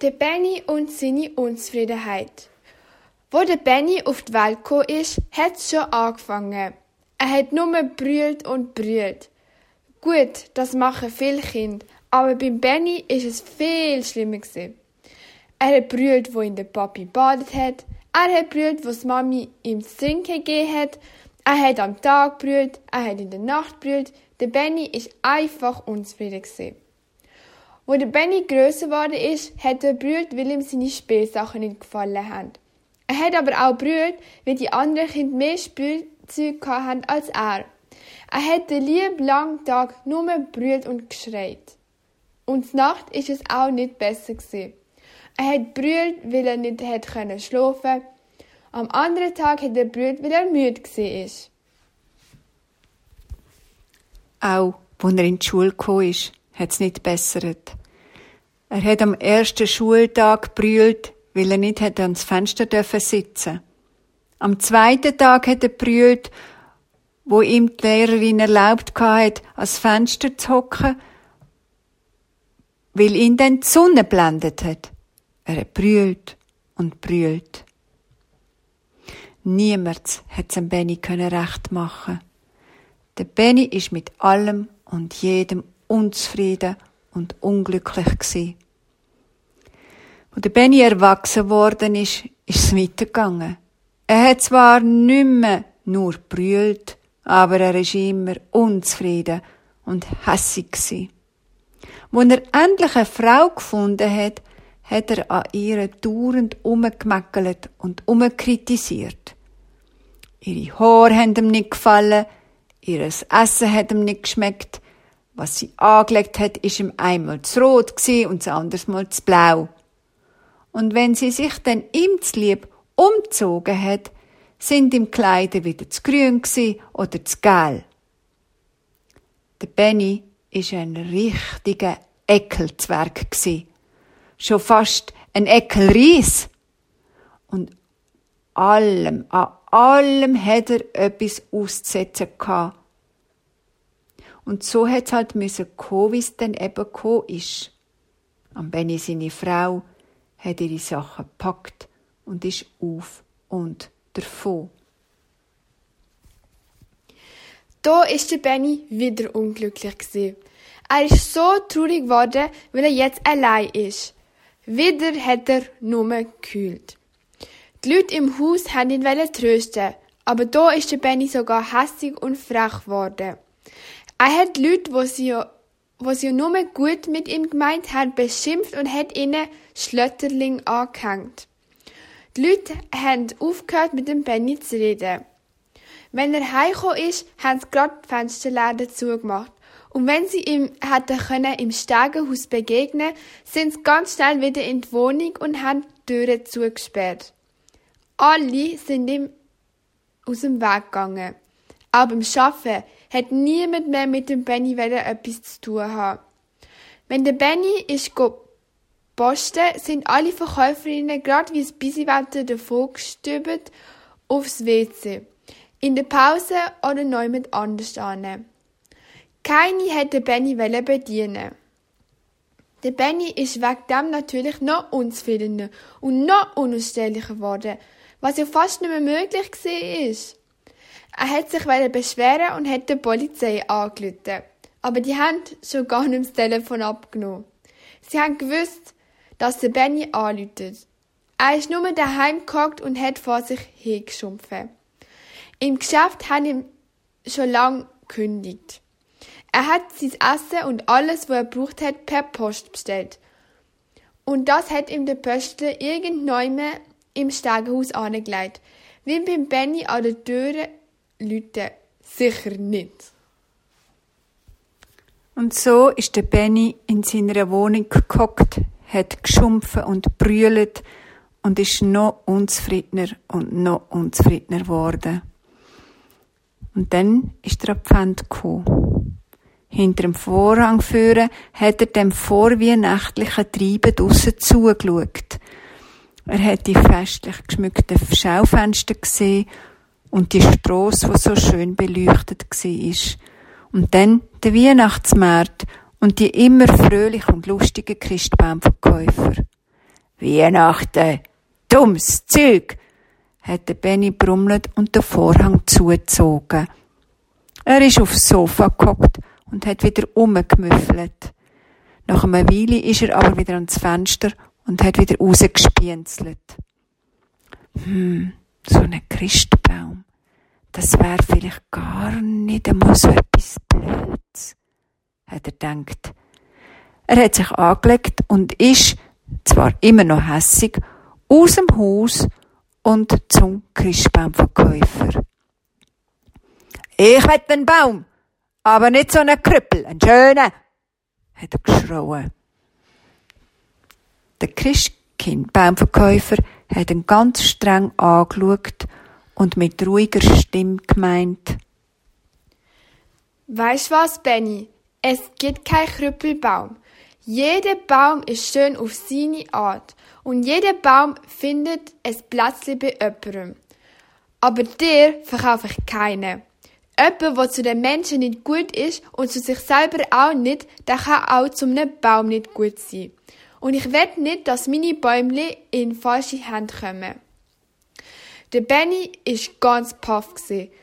Der Benny und seine Unzufriedenheit. Wo der Benny auf die Welt gekommen ist, es schon angefangen. Er hat nur brüllt und brüllt. Gut, das machen viele Kinder, aber beim Benny ist es viel schlimmer gewesen. Er hat brüllt, wo ihn der Papi badet hat. Er hat brüllt, wo die Mami ihm zu trinken gegeben hat. Er hat am Tag brüllt, er hat in der Nacht brüllt. Der Benny ist einfach unzufrieden gewesen. Wo der Benny grösser geworden ist, hat er brüllt, weil ihm seine Spielsachen nicht gefallen haben. Er hat aber auch brüllt, weil die anderen Kinder mehr Spielzeug hatten als er. Er hat den lieben langen Tag nur brüllt und geschreit. Und Nacht ist es auch nicht besser gewesen. Er hat brüllt, weil er nicht hat können schlafen. Am anderen Tag hat er brüllt, weil er müde war. Auch, als er in die Schule ist, hat es nicht bessert. Er hat am ersten Schultag brüllt, weil er nicht hätte ans Fenster dürfen sitzen. Am zweiten Tag hat er brüllt, wo ihm die Lehrerin erlaubt hat, ans Fenster zu hocken, weil ihn dann die Sonne blendet hat. Er hat brüllt und brüllt. Niemand hat es Benny recht machen. Der Benny ist mit allem und jedem unzufrieden und unglücklich gsi. Wo der Benny erwachsen worden ist, ist es weitergegangen. Er hat zwar nicht mehr nur brüllt, aber er ist immer unzufrieden und hässig gsi. Wo er endlich eine Frau gefunden hat, hat er an ihr dauernd umgemeckelt und umkritisiert. Ihre Haare haben ihm nicht gefallen, ihr Essen hat ihm nicht geschmeckt, was sie angelegt hat, ist ihm einmal zu rot und das anderes Mal zu blau. Und wenn sie sich dann ihm zu lieb umgezogen hat, sind ihm Kleider wieder zu grün oder zu gelb. Der Benny ist ein richtiger Eckelzwerg Schon fast ein Eckelries. Und allem, an allem hat er etwas auszusetzen gehabt. Und so hat es halt müssen kommen, wie es dann eben gekommen ist. Am Benny seine Frau hat ihre Sachen gepackt und ist auf und davon. Da ist der Benny wieder unglücklich gewesen. Er ist so traurig geworden, weil er jetzt allein ist. Wieder hat er nur gekühlt. Die Leute im Haus haben ihn trösten, aber da ist der Benny sogar hässig und frech geworden. Er hat Leute, die sie, die sie nur gut mit ihm gemeint haben, beschimpft und hat ihnen Schlötterling angehängt. Die Leute haben aufgehört, mit dem Benny zu reden. Wenn er heimgekommen ist, haben sie gerade die Fensterläden zugemacht. Und wenn sie ihm hätten können im Stegenhaus begegnen, sind sie ganz schnell wieder in die Wohnung und haben die Türen zugesperrt. Alle sind ihm aus dem Weg gegangen. Auch beim Arbeiten hat niemand mehr mit dem Benny etwas zu tun haben. Wenn der Benny ist posten, sind alle Verkäuferinnen gerade wie das Bisiwetter davon gestübert aufs WC. In der Pause oder mit anders an. Keine hätte Benny bedienen. Der Benny ist wegen dem natürlich noch unzufriedener und noch unausstehlicher geworden, was ja fast nicht mehr möglich war. Er hat sich beschweren und hat der Polizei angerufen. Aber die haben schon gar nicht das Telefon abgenommen. Sie haben gewusst, dass der Benny anruft. Er ist nur daheim gehockt und hat vor sich hingeschumpfen. Im Geschäft haben ihm schon lang gekündigt. Er hat sein Essen und alles, was er braucht hat, per Post bestellt. Und das hat ihm der Pöstler irgendwann im Stegenhaus angelegt. Wie beim Benny an der Tür Leute sicher nicht. Und so ist der Benny in seiner Wohnung gehockt, hat geschumpfen und brüllt und ist noch unzufriedener und noch unzufriedener geworden. Und dann ist der Advent gekommen. Hinter dem Vorhang führen hat er dem vorweihnachtlichen Treiben draussen zugeschaut. Er hat die festlich geschmückten Schaufenster gesehen und die Strasse, die so schön beleuchtet war. Und dann der Weihnachtsmarkt und die immer fröhlichen und lustigen Christbaumverkäufer. Weihnachten, dummes Zeug, hat der Benny brummelt und den Vorhang zugezogen. Er ist aufs Sofa gehockt und hat wieder umgemüffelt. Nach einer Weile ist er aber wieder ans Fenster und hat wieder rausgespienzelt. Hm, so ein Christbaum. Das wäre vielleicht gar nicht einmal so etwas Blöds, hat er gedacht. Er hat sich angelegt und ist, zwar immer noch hässig, aus dem Haus und zum Christbaumverkäufer. Ich will den Baum, aber nicht so einen Krüppel, einen schönen, hat er geschrauen. Der Christkind-Baumverkäufer hat ihn ganz streng angeschaut und mit ruhiger Stimme gemeint. Weißt was, Benny? Es gibt kein Krüppelbaum. Jeder Baum ist schön auf seine Art und jeder Baum findet ein Plätzchen bei jemandem. Aber dir verkaufe ich keinen. Jemand, der zu den Menschen nicht gut ist und zu sich selber auch nicht, der kann auch zu einem Baum nicht gut sein. Und ich will nicht, dass meine Bäumli in falsche Hände kommen. Der Benny ist ganz paff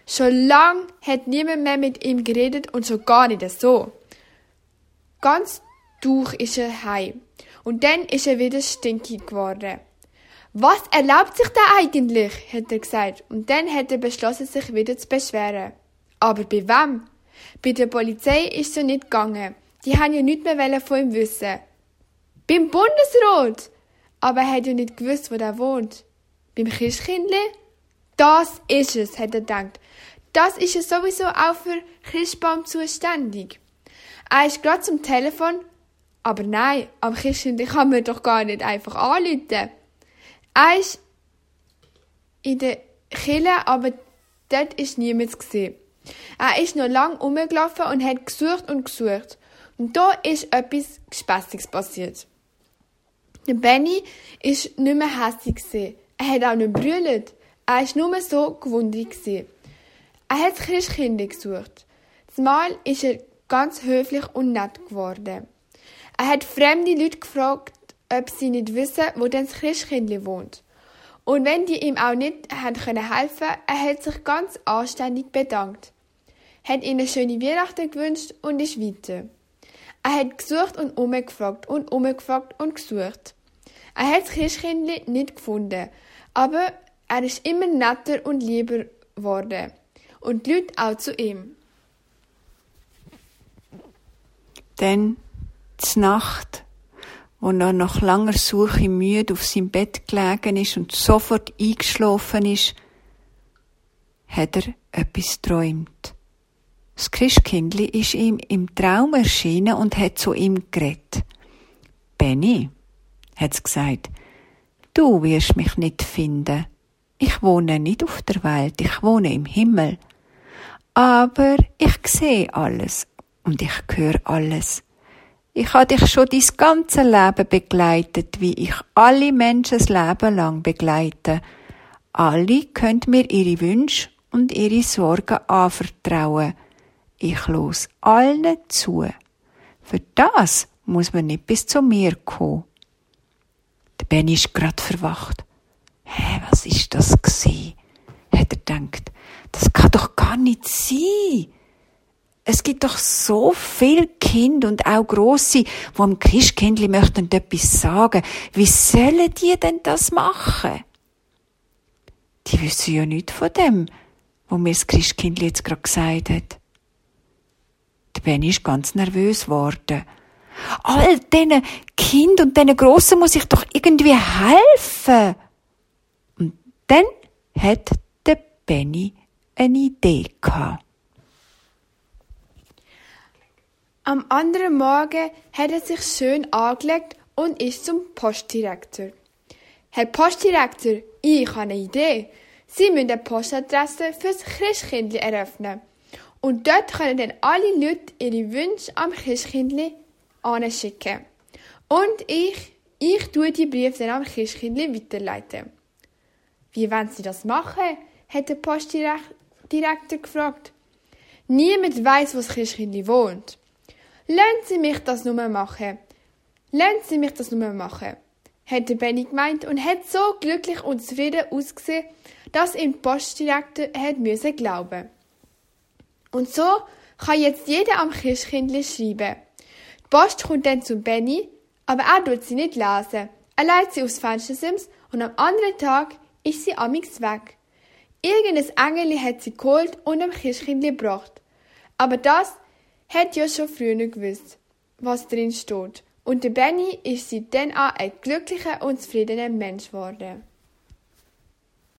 Schon lang hat niemand mehr mit ihm geredet und schon gar nicht so. Ganz durch ist er heim. Und dann ist er wieder stinkig geworden. Was erlaubt sich der eigentlich? hat er gesagt. Und dann hat er beschlossen, sich wieder zu beschweren. Aber bei wem? Bei der Polizei ist es nicht gegangen. Die haben ja nichts mehr von ihm wissen. Beim Bundesrat! Aber er hat ja nicht gewusst, wo er wohnt. Beim Christkindli? Das ist es, hat er gedacht. Das ist ja sowieso auch für Christbaum zuständig. Er ist gerade zum Telefon, aber nein, am Christkindli kann man doch gar nicht einfach anrufen. Er ist in der Kille, aber dort ist niemand gesehen. Er ist noch lang umgelaufen und hat gesucht und gesucht. Und da ist etwas Gespässiges passiert. Der Benny ist nicht mehr hässlich Er hat auch nicht brüllt. Er war nur so gewundert Er hat das Christkind gesucht. Zumal ist er ganz höflich und nett geworden. Er hat fremde Leute gefragt, ob sie nicht wissen, wo denn das Christkind wohnt. Und wenn die ihm auch nicht haben können helfen, er hat sich ganz anständig bedankt hat ihnen schöne Weihnachten gewünscht und ist weiter. Er hat gesucht und umgefragt und umgefragt und gesucht. Er hat das Christkindli nicht gefunden, aber er ist immer netter und lieber geworden. Und die Leute auch zu ihm. Dann, die Nacht, wo er nach langer Suche müde auf seinem Bett gelegen ist und sofort eingeschlafen ist, hat er etwas träumt. Das Christkindli ist ihm im Traum erschienen und hat zu ihm geredet. Benny, hat's gesagt, du wirst mich nicht finden. Ich wohne nicht auf der Welt, ich wohne im Himmel. Aber ich sehe alles und ich höre alles. Ich habe dich schon dein ganze Leben begleitet, wie ich alle Menschen das Leben lang begleite. Alle können mir ihre Wünsche und ihre Sorgen anvertrauen. Ich los allen zu. Für das muss man nicht bis zu mir kommen. Benny ist grad verwacht. Hä, was ist das gsi? Hat er gedacht. Das kann doch gar nicht sein. Es gibt doch so viel Kind und auch Grosse, wo am Christkindli möchten etwas sagen. Wie sollen die denn das machen? Die wissen ja nicht von dem, wo mir das Christkindli jetzt gerade gesagt hat. Der Benny ist ganz nervös geworden. All diesen Kind und diesen Grossen muss ich doch irgendwie helfen. Und dann hat der Benny eine Idee gehabt. Am anderen Morgen hat er sich schön angelegt und ist zum Postdirektor. Herr Postdirektor, ich habe eine Idee. Sie müssen eine Postadresse fürs Christkindli eröffnen. Und dort können dann alle Leute ihre Wünsche am Christkindli anschicken. Und ich, ich tue die Briefe dann am Christkindli weiterleiten. Wie wollen Sie das machen? hat der Postdirektor gefragt. Niemand weiß, wo das Christkindli wohnt. Lassen Sie mich das nur machen. Lassen Sie mich das nur machen. hätte Benny gemeint und hat so glücklich und zufrieden ausgesehen, dass ihm die Postdirektor hat müssen glauben. Und so kann jetzt jeder am Christkindli schreiben. Post kommt dann zu Benny, aber er tut sie nicht lesen. Er leitet sie aufs Fenstersims und am anderen Tag ist sie amix weg. Irgendein Engel hat sie geholt und dem Christkindli gebracht. Aber das hat ja schon früher gewusst, was drin steht. Und der Benny ist seitdem auch ein glücklicher und zufriedener Mensch geworden.